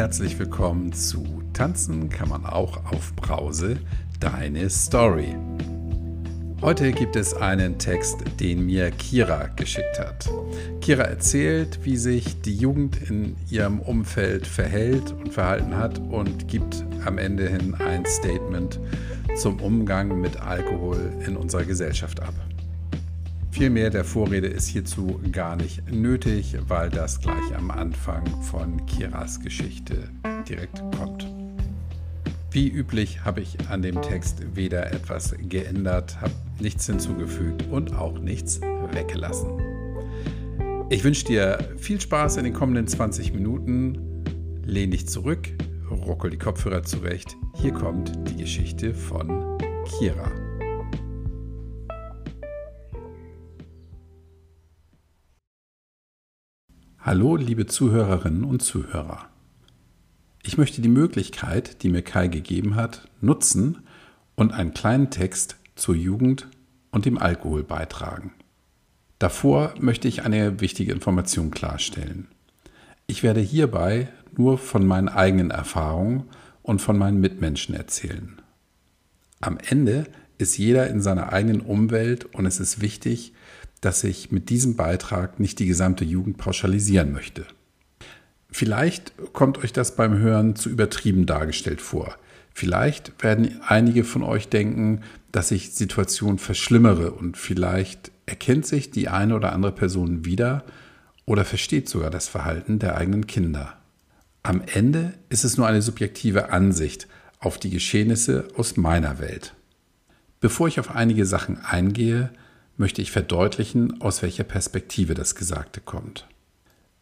herzlich willkommen zu Tanzen kann man auch auf Brause, deine Story. Heute gibt es einen Text, den mir Kira geschickt hat. Kira erzählt, wie sich die Jugend in ihrem Umfeld verhält und verhalten hat und gibt am Ende hin ein Statement zum Umgang mit Alkohol in unserer Gesellschaft ab. Viel mehr der Vorrede ist hierzu gar nicht nötig, weil das gleich am Anfang von Kiras Geschichte direkt kommt. Wie üblich habe ich an dem Text weder etwas geändert, habe nichts hinzugefügt und auch nichts weggelassen. Ich wünsche dir viel Spaß in den kommenden 20 Minuten. Lehn dich zurück, ruckel die Kopfhörer zurecht. Hier kommt die Geschichte von Kira. Hallo, liebe Zuhörerinnen und Zuhörer. Ich möchte die Möglichkeit, die mir Kai gegeben hat, nutzen und einen kleinen Text zur Jugend und dem Alkohol beitragen. Davor möchte ich eine wichtige Information klarstellen. Ich werde hierbei nur von meinen eigenen Erfahrungen und von meinen Mitmenschen erzählen. Am Ende ist jeder in seiner eigenen Umwelt und es ist wichtig, dass ich mit diesem Beitrag nicht die gesamte Jugend pauschalisieren möchte. Vielleicht kommt euch das beim Hören zu übertrieben dargestellt vor. Vielleicht werden einige von euch denken, dass ich Situationen verschlimmere und vielleicht erkennt sich die eine oder andere Person wieder oder versteht sogar das Verhalten der eigenen Kinder. Am Ende ist es nur eine subjektive Ansicht auf die Geschehnisse aus meiner Welt. Bevor ich auf einige Sachen eingehe, möchte ich verdeutlichen, aus welcher Perspektive das Gesagte kommt.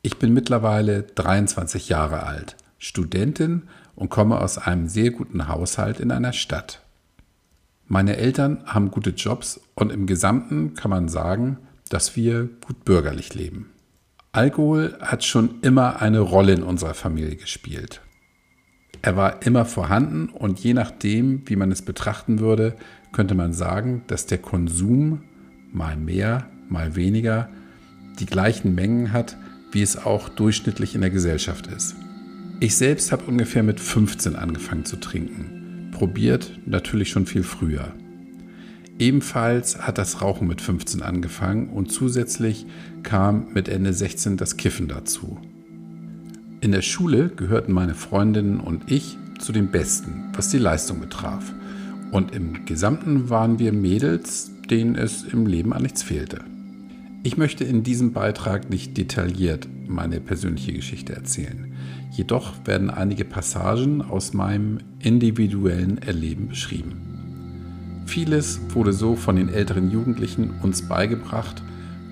Ich bin mittlerweile 23 Jahre alt, Studentin und komme aus einem sehr guten Haushalt in einer Stadt. Meine Eltern haben gute Jobs und im Gesamten kann man sagen, dass wir gut bürgerlich leben. Alkohol hat schon immer eine Rolle in unserer Familie gespielt. Er war immer vorhanden und je nachdem, wie man es betrachten würde, könnte man sagen, dass der Konsum mal mehr, mal weniger, die gleichen Mengen hat, wie es auch durchschnittlich in der Gesellschaft ist. Ich selbst habe ungefähr mit 15 angefangen zu trinken. Probiert natürlich schon viel früher. Ebenfalls hat das Rauchen mit 15 angefangen und zusätzlich kam mit Ende 16 das Kiffen dazu. In der Schule gehörten meine Freundinnen und ich zu den Besten, was die Leistung betraf. Und im Gesamten waren wir Mädels, denen es im Leben an nichts fehlte. Ich möchte in diesem Beitrag nicht detailliert meine persönliche Geschichte erzählen. Jedoch werden einige Passagen aus meinem individuellen Erleben beschrieben. Vieles wurde so von den älteren Jugendlichen uns beigebracht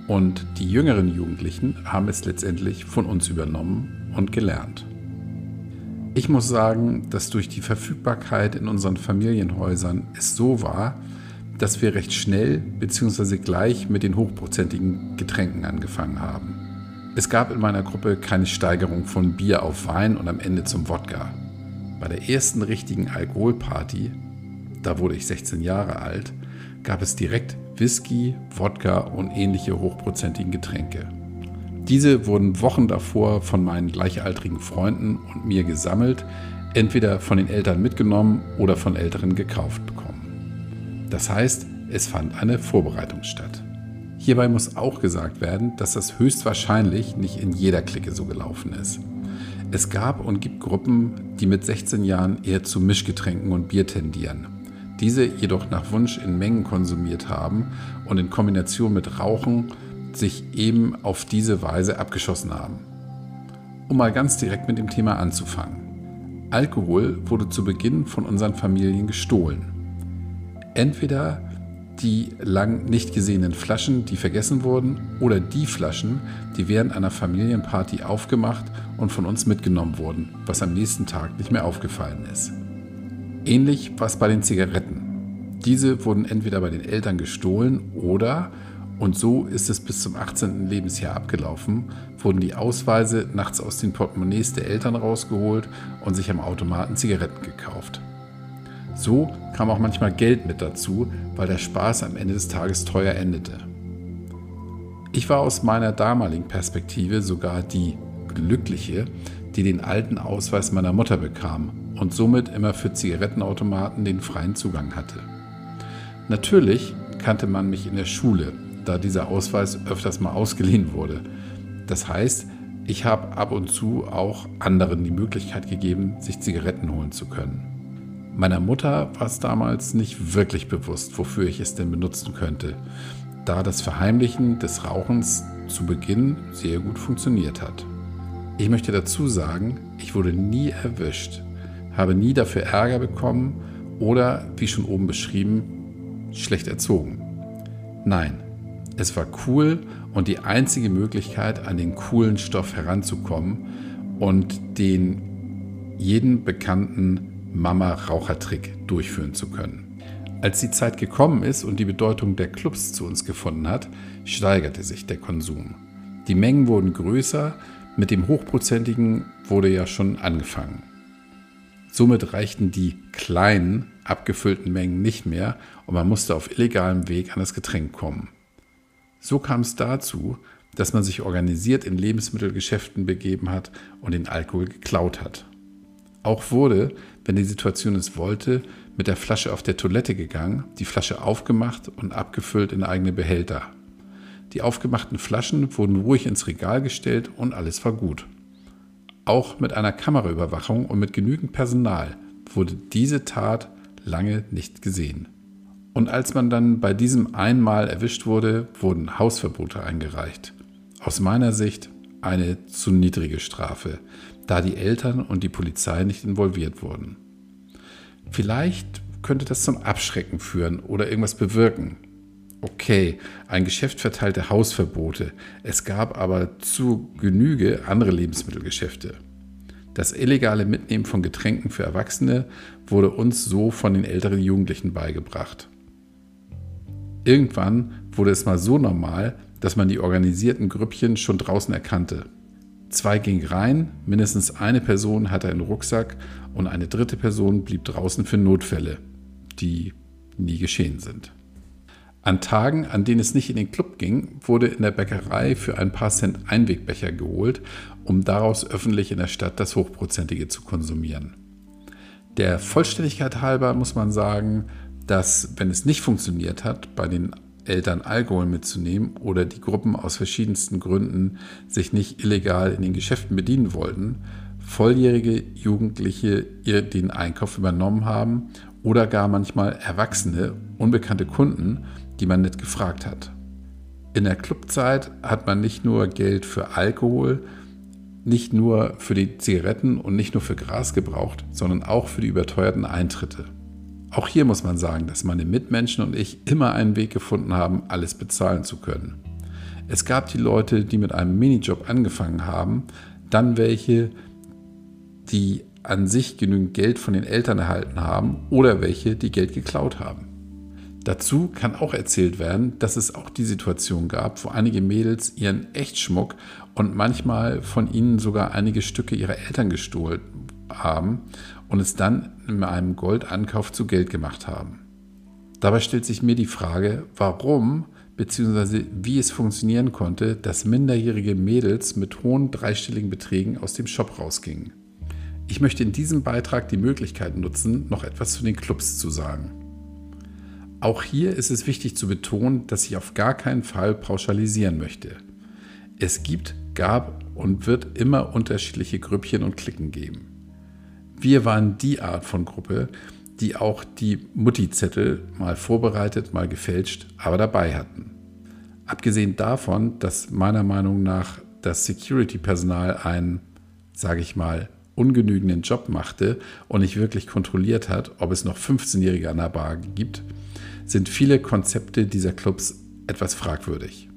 und die jüngeren Jugendlichen haben es letztendlich von uns übernommen und gelernt. Ich muss sagen, dass durch die Verfügbarkeit in unseren Familienhäusern es so war, dass wir recht schnell bzw. gleich mit den hochprozentigen Getränken angefangen haben. Es gab in meiner Gruppe keine Steigerung von Bier auf Wein und am Ende zum Wodka. Bei der ersten richtigen Alkoholparty, da wurde ich 16 Jahre alt, gab es direkt Whisky, Wodka und ähnliche hochprozentigen Getränke. Diese wurden Wochen davor von meinen gleichaltrigen Freunden und mir gesammelt, entweder von den Eltern mitgenommen oder von Älteren gekauft bekommen. Das heißt, es fand eine Vorbereitung statt. Hierbei muss auch gesagt werden, dass das höchstwahrscheinlich nicht in jeder Clique so gelaufen ist. Es gab und gibt Gruppen, die mit 16 Jahren eher zu Mischgetränken und Bier tendieren. Diese jedoch nach Wunsch in Mengen konsumiert haben und in Kombination mit Rauchen sich eben auf diese Weise abgeschossen haben. Um mal ganz direkt mit dem Thema anzufangen. Alkohol wurde zu Beginn von unseren Familien gestohlen entweder die lang nicht gesehenen Flaschen, die vergessen wurden, oder die Flaschen, die während einer Familienparty aufgemacht und von uns mitgenommen wurden, was am nächsten Tag nicht mehr aufgefallen ist. Ähnlich war es bei den Zigaretten. Diese wurden entweder bei den Eltern gestohlen oder, und so ist es bis zum 18. Lebensjahr abgelaufen, wurden die Ausweise nachts aus den Portemonnaies der Eltern rausgeholt und sich am Automaten Zigaretten gekauft. So kam auch manchmal Geld mit dazu, weil der Spaß am Ende des Tages teuer endete. Ich war aus meiner damaligen Perspektive sogar die Glückliche, die den alten Ausweis meiner Mutter bekam und somit immer für Zigarettenautomaten den freien Zugang hatte. Natürlich kannte man mich in der Schule, da dieser Ausweis öfters mal ausgeliehen wurde. Das heißt, ich habe ab und zu auch anderen die Möglichkeit gegeben, sich Zigaretten holen zu können. Meiner Mutter war es damals nicht wirklich bewusst, wofür ich es denn benutzen könnte, da das Verheimlichen des Rauchens zu Beginn sehr gut funktioniert hat. Ich möchte dazu sagen, ich wurde nie erwischt, habe nie dafür Ärger bekommen oder, wie schon oben beschrieben, schlecht erzogen. Nein, es war cool und die einzige Möglichkeit, an den coolen Stoff heranzukommen und den jeden bekannten Mama-Rauchertrick durchführen zu können. Als die Zeit gekommen ist und die Bedeutung der Clubs zu uns gefunden hat, steigerte sich der Konsum. Die Mengen wurden größer, mit dem Hochprozentigen wurde ja schon angefangen. Somit reichten die kleinen, abgefüllten Mengen nicht mehr und man musste auf illegalem Weg an das Getränk kommen. So kam es dazu, dass man sich organisiert in Lebensmittelgeschäften begeben hat und den Alkohol geklaut hat. Auch wurde, wenn die Situation es wollte, mit der Flasche auf der Toilette gegangen, die Flasche aufgemacht und abgefüllt in eigene Behälter. Die aufgemachten Flaschen wurden ruhig ins Regal gestellt und alles war gut. Auch mit einer Kameraüberwachung und mit genügend Personal wurde diese Tat lange nicht gesehen. Und als man dann bei diesem einmal erwischt wurde, wurden Hausverbote eingereicht. Aus meiner Sicht eine zu niedrige Strafe, da die Eltern und die Polizei nicht involviert wurden. Vielleicht könnte das zum Abschrecken führen oder irgendwas bewirken, Okay, ein Geschäft verteilte Hausverbote. Es gab aber zu Genüge andere Lebensmittelgeschäfte. Das illegale Mitnehmen von Getränken für Erwachsene wurde uns so von den älteren Jugendlichen beigebracht. Irgendwann wurde es mal so normal, dass man die organisierten Grüppchen schon draußen erkannte. Zwei gingen rein, mindestens eine Person hatte einen Rucksack und eine dritte Person blieb draußen für Notfälle, die nie geschehen sind. An Tagen, an denen es nicht in den Club ging, wurde in der Bäckerei für ein paar Cent Einwegbecher geholt, um daraus öffentlich in der Stadt das Hochprozentige zu konsumieren. Der Vollständigkeit halber muss man sagen, dass, wenn es nicht funktioniert hat, bei den Eltern Alkohol mitzunehmen oder die Gruppen aus verschiedensten Gründen sich nicht illegal in den Geschäften bedienen wollten, volljährige Jugendliche den Einkauf übernommen haben oder gar manchmal erwachsene, unbekannte Kunden die man nicht gefragt hat. In der Clubzeit hat man nicht nur Geld für Alkohol, nicht nur für die Zigaretten und nicht nur für Gras gebraucht, sondern auch für die überteuerten Eintritte. Auch hier muss man sagen, dass meine Mitmenschen und ich immer einen Weg gefunden haben, alles bezahlen zu können. Es gab die Leute, die mit einem Minijob angefangen haben, dann welche, die an sich genügend Geld von den Eltern erhalten haben oder welche, die Geld geklaut haben. Dazu kann auch erzählt werden, dass es auch die Situation gab, wo einige Mädels ihren Echtschmuck und manchmal von ihnen sogar einige Stücke ihrer Eltern gestohlen haben und es dann in einem Goldankauf zu Geld gemacht haben. Dabei stellt sich mir die Frage, warum bzw. wie es funktionieren konnte, dass minderjährige Mädels mit hohen dreistelligen Beträgen aus dem Shop rausgingen. Ich möchte in diesem Beitrag die Möglichkeit nutzen, noch etwas zu den Clubs zu sagen. Auch hier ist es wichtig zu betonen, dass ich auf gar keinen Fall pauschalisieren möchte. Es gibt, gab und wird immer unterschiedliche Grüppchen und Klicken geben. Wir waren die Art von Gruppe, die auch die Mutti-Zettel mal vorbereitet, mal gefälscht, aber dabei hatten. Abgesehen davon, dass meiner Meinung nach das Security-Personal einen, sage ich mal, ungenügenden Job machte und nicht wirklich kontrolliert hat, ob es noch 15-Jährige an der Bar gibt, sind viele Konzepte dieser Clubs etwas fragwürdig.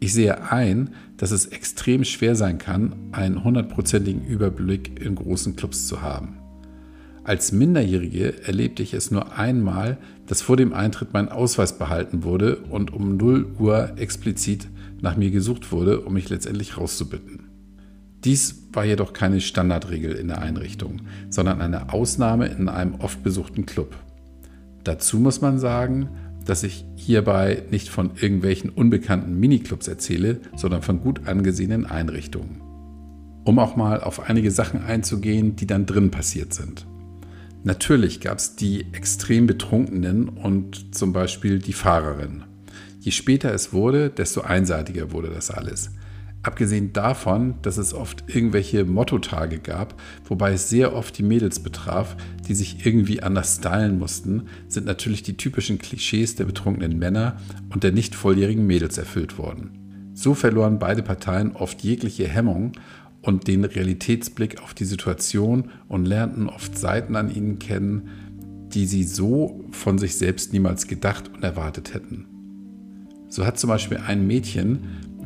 Ich sehe ein, dass es extrem schwer sein kann, einen hundertprozentigen Überblick in großen Clubs zu haben. Als Minderjährige erlebte ich es nur einmal, dass vor dem Eintritt mein Ausweis behalten wurde und um 0 Uhr explizit nach mir gesucht wurde, um mich letztendlich rauszubitten. Dies war jedoch keine Standardregel in der Einrichtung, sondern eine Ausnahme in einem oft besuchten Club. Dazu muss man sagen, dass ich hierbei nicht von irgendwelchen unbekannten Miniclubs erzähle, sondern von gut angesehenen Einrichtungen. um auch mal auf einige Sachen einzugehen, die dann drin passiert sind. Natürlich gab es die extrem Betrunkenen und zum Beispiel die Fahrerin. Je später es wurde, desto einseitiger wurde das alles. Abgesehen davon, dass es oft irgendwelche Mottotage gab, wobei es sehr oft die Mädels betraf, die sich irgendwie anders stylen mussten, sind natürlich die typischen Klischees der betrunkenen Männer und der nicht volljährigen Mädels erfüllt worden. So verloren beide Parteien oft jegliche Hemmung und den Realitätsblick auf die Situation und lernten oft Seiten an ihnen kennen, die sie so von sich selbst niemals gedacht und erwartet hätten. So hat zum Beispiel ein Mädchen,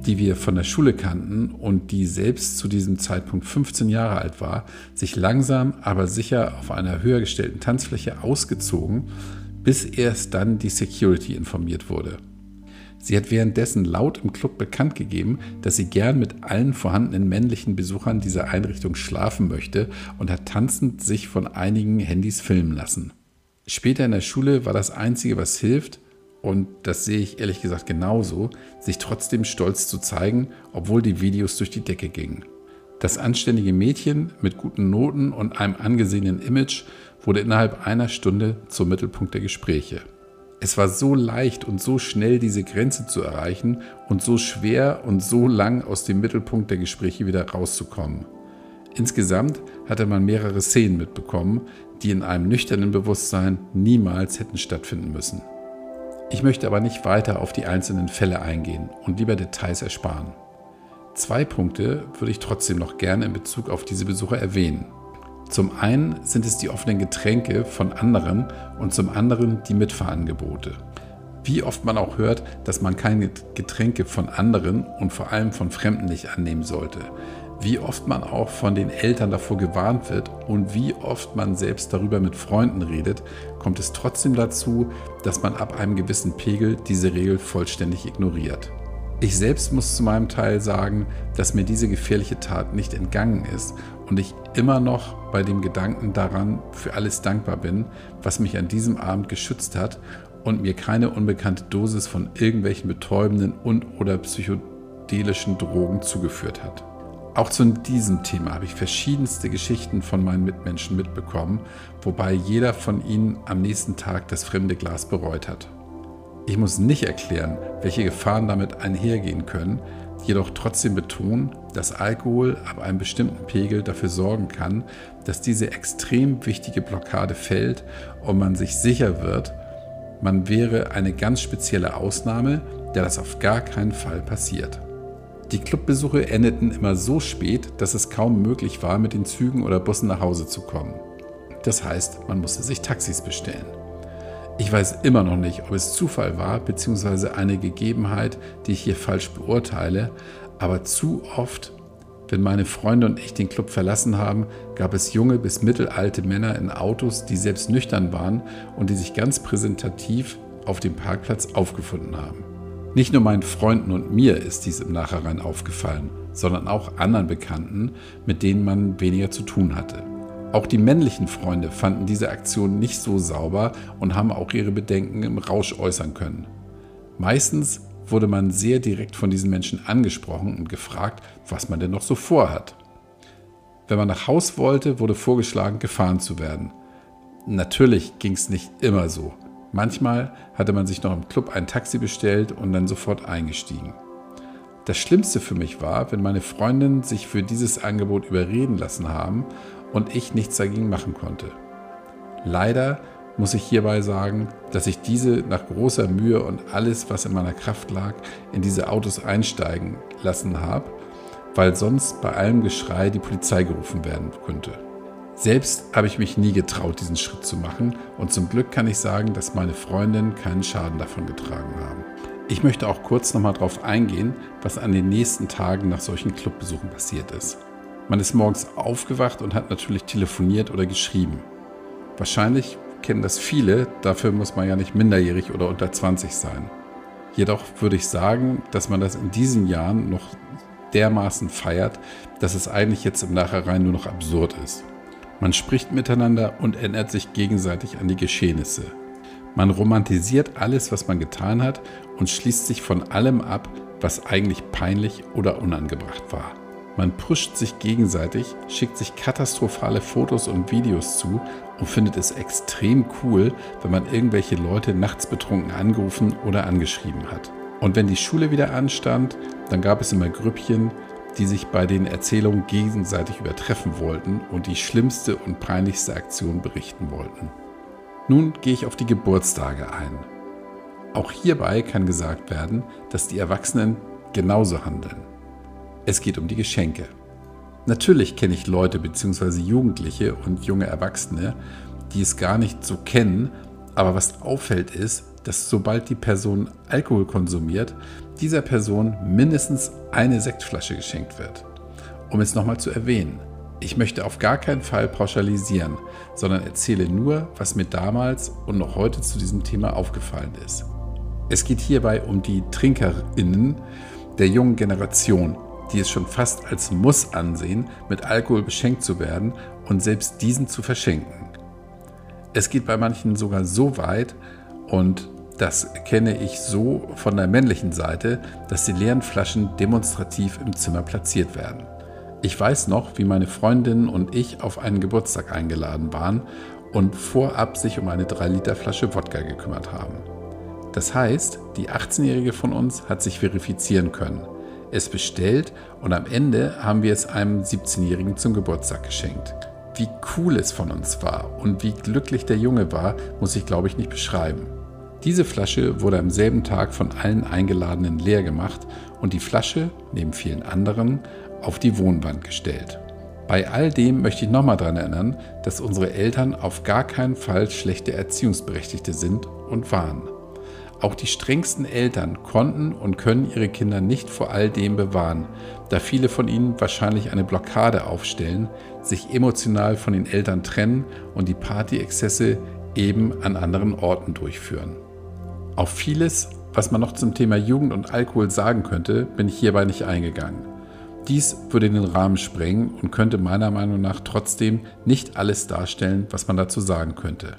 die wir von der Schule kannten und die selbst zu diesem Zeitpunkt 15 Jahre alt war, sich langsam aber sicher auf einer höher gestellten Tanzfläche ausgezogen, bis erst dann die Security informiert wurde. Sie hat währenddessen laut im Club bekannt gegeben, dass sie gern mit allen vorhandenen männlichen Besuchern dieser Einrichtung schlafen möchte und hat tanzend sich von einigen Handys filmen lassen. Später in der Schule war das Einzige, was hilft, und das sehe ich ehrlich gesagt genauso, sich trotzdem stolz zu zeigen, obwohl die Videos durch die Decke gingen. Das anständige Mädchen mit guten Noten und einem angesehenen Image wurde innerhalb einer Stunde zum Mittelpunkt der Gespräche. Es war so leicht und so schnell, diese Grenze zu erreichen und so schwer und so lang aus dem Mittelpunkt der Gespräche wieder rauszukommen. Insgesamt hatte man mehrere Szenen mitbekommen, die in einem nüchternen Bewusstsein niemals hätten stattfinden müssen. Ich möchte aber nicht weiter auf die einzelnen Fälle eingehen und lieber Details ersparen. Zwei Punkte würde ich trotzdem noch gerne in Bezug auf diese Besucher erwähnen. Zum einen sind es die offenen Getränke von anderen und zum anderen die Mitfahrangebote. Wie oft man auch hört, dass man keine Getränke von anderen und vor allem von Fremden nicht annehmen sollte. Wie oft man auch von den Eltern davor gewarnt wird und wie oft man selbst darüber mit Freunden redet, kommt es trotzdem dazu, dass man ab einem gewissen Pegel diese Regel vollständig ignoriert. Ich selbst muss zu meinem Teil sagen, dass mir diese gefährliche Tat nicht entgangen ist und ich immer noch bei dem Gedanken daran für alles dankbar bin, was mich an diesem Abend geschützt hat und mir keine unbekannte Dosis von irgendwelchen betäubenden und oder psychedelischen Drogen zugeführt hat. Auch zu diesem Thema habe ich verschiedenste Geschichten von meinen Mitmenschen mitbekommen, wobei jeder von ihnen am nächsten Tag das fremde Glas bereut hat. Ich muss nicht erklären, welche Gefahren damit einhergehen können, jedoch trotzdem betonen, dass Alkohol ab einem bestimmten Pegel dafür sorgen kann, dass diese extrem wichtige Blockade fällt und man sich sicher wird, man wäre eine ganz spezielle Ausnahme, der das auf gar keinen Fall passiert. Die Clubbesuche endeten immer so spät, dass es kaum möglich war, mit den Zügen oder Bussen nach Hause zu kommen. Das heißt, man musste sich Taxis bestellen. Ich weiß immer noch nicht, ob es Zufall war bzw. eine Gegebenheit, die ich hier falsch beurteile, aber zu oft, wenn meine Freunde und ich den Club verlassen haben, gab es junge bis mittelalte Männer in Autos, die selbst nüchtern waren und die sich ganz präsentativ auf dem Parkplatz aufgefunden haben. Nicht nur meinen Freunden und mir ist dies im Nachhinein aufgefallen, sondern auch anderen Bekannten, mit denen man weniger zu tun hatte. Auch die männlichen Freunde fanden diese Aktion nicht so sauber und haben auch ihre Bedenken im Rausch äußern können. Meistens wurde man sehr direkt von diesen Menschen angesprochen und gefragt, was man denn noch so vorhat. Wenn man nach Haus wollte, wurde vorgeschlagen, gefahren zu werden. Natürlich ging es nicht immer so. Manchmal hatte man sich noch im Club ein Taxi bestellt und dann sofort eingestiegen. Das Schlimmste für mich war, wenn meine Freundinnen sich für dieses Angebot überreden lassen haben und ich nichts dagegen machen konnte. Leider muss ich hierbei sagen, dass ich diese nach großer Mühe und alles, was in meiner Kraft lag, in diese Autos einsteigen lassen habe, weil sonst bei allem Geschrei die Polizei gerufen werden könnte. Selbst habe ich mich nie getraut, diesen Schritt zu machen und zum Glück kann ich sagen, dass meine Freundinnen keinen Schaden davon getragen haben. Ich möchte auch kurz nochmal darauf eingehen, was an den nächsten Tagen nach solchen Clubbesuchen passiert ist. Man ist morgens aufgewacht und hat natürlich telefoniert oder geschrieben. Wahrscheinlich kennen das viele, dafür muss man ja nicht minderjährig oder unter 20 sein. Jedoch würde ich sagen, dass man das in diesen Jahren noch dermaßen feiert, dass es eigentlich jetzt im Nachhinein nur noch absurd ist. Man spricht miteinander und erinnert sich gegenseitig an die Geschehnisse. Man romantisiert alles, was man getan hat und schließt sich von allem ab, was eigentlich peinlich oder unangebracht war. Man pusht sich gegenseitig, schickt sich katastrophale Fotos und Videos zu und findet es extrem cool, wenn man irgendwelche Leute nachts betrunken angerufen oder angeschrieben hat. Und wenn die Schule wieder anstand, dann gab es immer Grüppchen, die sich bei den Erzählungen gegenseitig übertreffen wollten und die schlimmste und peinlichste Aktion berichten wollten. Nun gehe ich auf die Geburtstage ein. Auch hierbei kann gesagt werden, dass die Erwachsenen genauso handeln. Es geht um die Geschenke. Natürlich kenne ich Leute bzw. Jugendliche und junge Erwachsene, die es gar nicht so kennen, aber was auffällt ist, dass sobald die Person Alkohol konsumiert, dieser Person mindestens eine Sektflasche geschenkt wird. Um es nochmal zu erwähnen, ich möchte auf gar keinen Fall pauschalisieren, sondern erzähle nur, was mir damals und noch heute zu diesem Thema aufgefallen ist. Es geht hierbei um die Trinkerinnen der jungen Generation, die es schon fast als Muss ansehen, mit Alkohol beschenkt zu werden und selbst diesen zu verschenken. Es geht bei manchen sogar so weit, und das kenne ich so von der männlichen Seite, dass die leeren Flaschen demonstrativ im Zimmer platziert werden. Ich weiß noch, wie meine Freundin und ich auf einen Geburtstag eingeladen waren und vorab sich um eine 3 Liter Flasche Wodka gekümmert haben. Das heißt, die 18-Jährige von uns hat sich verifizieren können es bestellt und am Ende haben wir es einem 17-Jährigen zum Geburtstag geschenkt. Wie cool es von uns war und wie glücklich der Junge war, muss ich glaube ich nicht beschreiben. Diese Flasche wurde am selben Tag von allen Eingeladenen leer gemacht und die Flasche, neben vielen anderen, auf die Wohnwand gestellt. Bei all dem möchte ich nochmal daran erinnern, dass unsere Eltern auf gar keinen Fall schlechte Erziehungsberechtigte sind und waren. Auch die strengsten Eltern konnten und können ihre Kinder nicht vor all dem bewahren, da viele von ihnen wahrscheinlich eine Blockade aufstellen, sich emotional von den Eltern trennen und die Partyexzesse eben an anderen Orten durchführen. Auf vieles, was man noch zum Thema Jugend und Alkohol sagen könnte, bin ich hierbei nicht eingegangen. Dies würde den Rahmen sprengen und könnte meiner Meinung nach trotzdem nicht alles darstellen, was man dazu sagen könnte.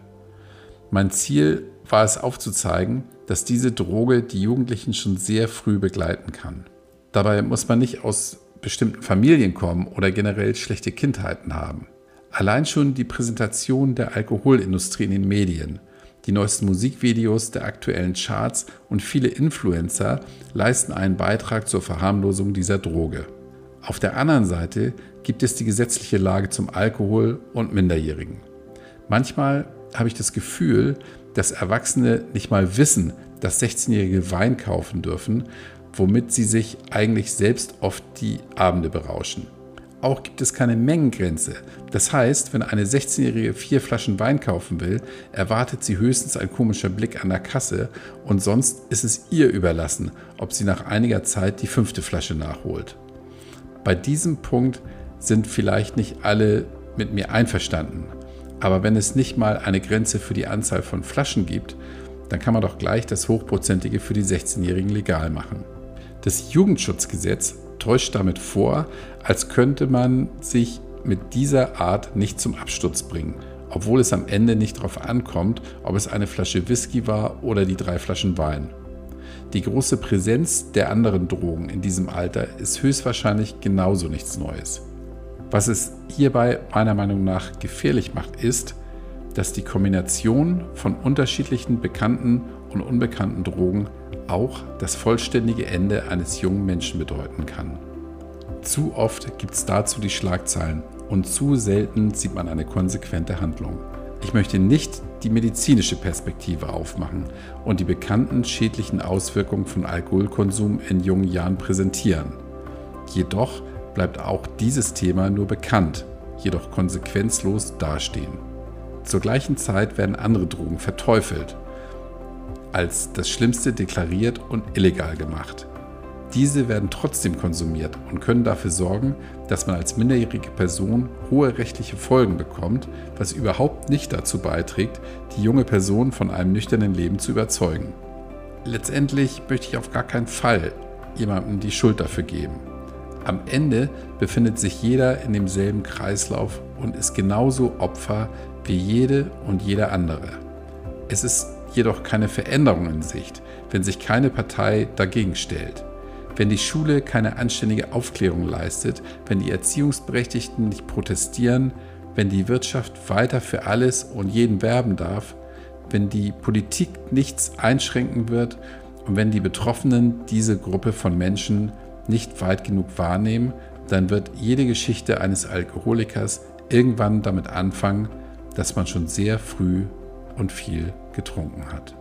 Mein Ziel war es aufzuzeigen, dass diese Droge die Jugendlichen schon sehr früh begleiten kann. Dabei muss man nicht aus bestimmten Familien kommen oder generell schlechte Kindheiten haben. Allein schon die Präsentation der Alkoholindustrie in den Medien, die neuesten Musikvideos der aktuellen Charts und viele Influencer leisten einen Beitrag zur Verharmlosung dieser Droge. Auf der anderen Seite gibt es die gesetzliche Lage zum Alkohol und Minderjährigen. Manchmal habe ich das Gefühl, dass Erwachsene nicht mal wissen, dass 16-Jährige Wein kaufen dürfen, womit sie sich eigentlich selbst oft die Abende berauschen. Auch gibt es keine Mengengrenze. Das heißt, wenn eine 16-Jährige vier Flaschen Wein kaufen will, erwartet sie höchstens ein komischer Blick an der Kasse und sonst ist es ihr überlassen, ob sie nach einiger Zeit die fünfte Flasche nachholt. Bei diesem Punkt sind vielleicht nicht alle mit mir einverstanden, aber wenn es nicht mal eine Grenze für die Anzahl von Flaschen gibt, dann kann man doch gleich das Hochprozentige für die 16-Jährigen legal machen. Das Jugendschutzgesetz täuscht damit vor, als könnte man sich mit dieser Art nicht zum Absturz bringen, obwohl es am Ende nicht darauf ankommt, ob es eine Flasche Whisky war oder die drei Flaschen Wein. Die große Präsenz der anderen Drogen in diesem Alter ist höchstwahrscheinlich genauso nichts Neues. Was es hierbei meiner Meinung nach gefährlich macht, ist, dass die Kombination von unterschiedlichen bekannten und unbekannten Drogen auch das vollständige Ende eines jungen Menschen bedeuten kann. Zu oft gibt es dazu die Schlagzeilen und zu selten sieht man eine konsequente Handlung. Ich möchte nicht die medizinische Perspektive aufmachen und die bekannten schädlichen Auswirkungen von Alkoholkonsum in jungen Jahren präsentieren. Jedoch bleibt auch dieses Thema nur bekannt, jedoch konsequenzlos dastehen. Zur gleichen Zeit werden andere Drogen verteufelt, als das Schlimmste deklariert und illegal gemacht. Diese werden trotzdem konsumiert und können dafür sorgen, dass man als minderjährige Person hohe rechtliche Folgen bekommt, was überhaupt nicht dazu beiträgt, die junge Person von einem nüchternen Leben zu überzeugen. Letztendlich möchte ich auf gar keinen Fall jemandem die Schuld dafür geben. Am Ende befindet sich jeder in demselben Kreislauf und ist genauso Opfer wie jede und jeder andere. Es ist jedoch keine Veränderung in Sicht, wenn sich keine Partei dagegen stellt. Wenn die Schule keine anständige Aufklärung leistet, wenn die Erziehungsberechtigten nicht protestieren, wenn die Wirtschaft weiter für alles und jeden werben darf, wenn die Politik nichts einschränken wird und wenn die Betroffenen diese Gruppe von Menschen nicht weit genug wahrnehmen, dann wird jede Geschichte eines Alkoholikers irgendwann damit anfangen, dass man schon sehr früh und viel getrunken hat.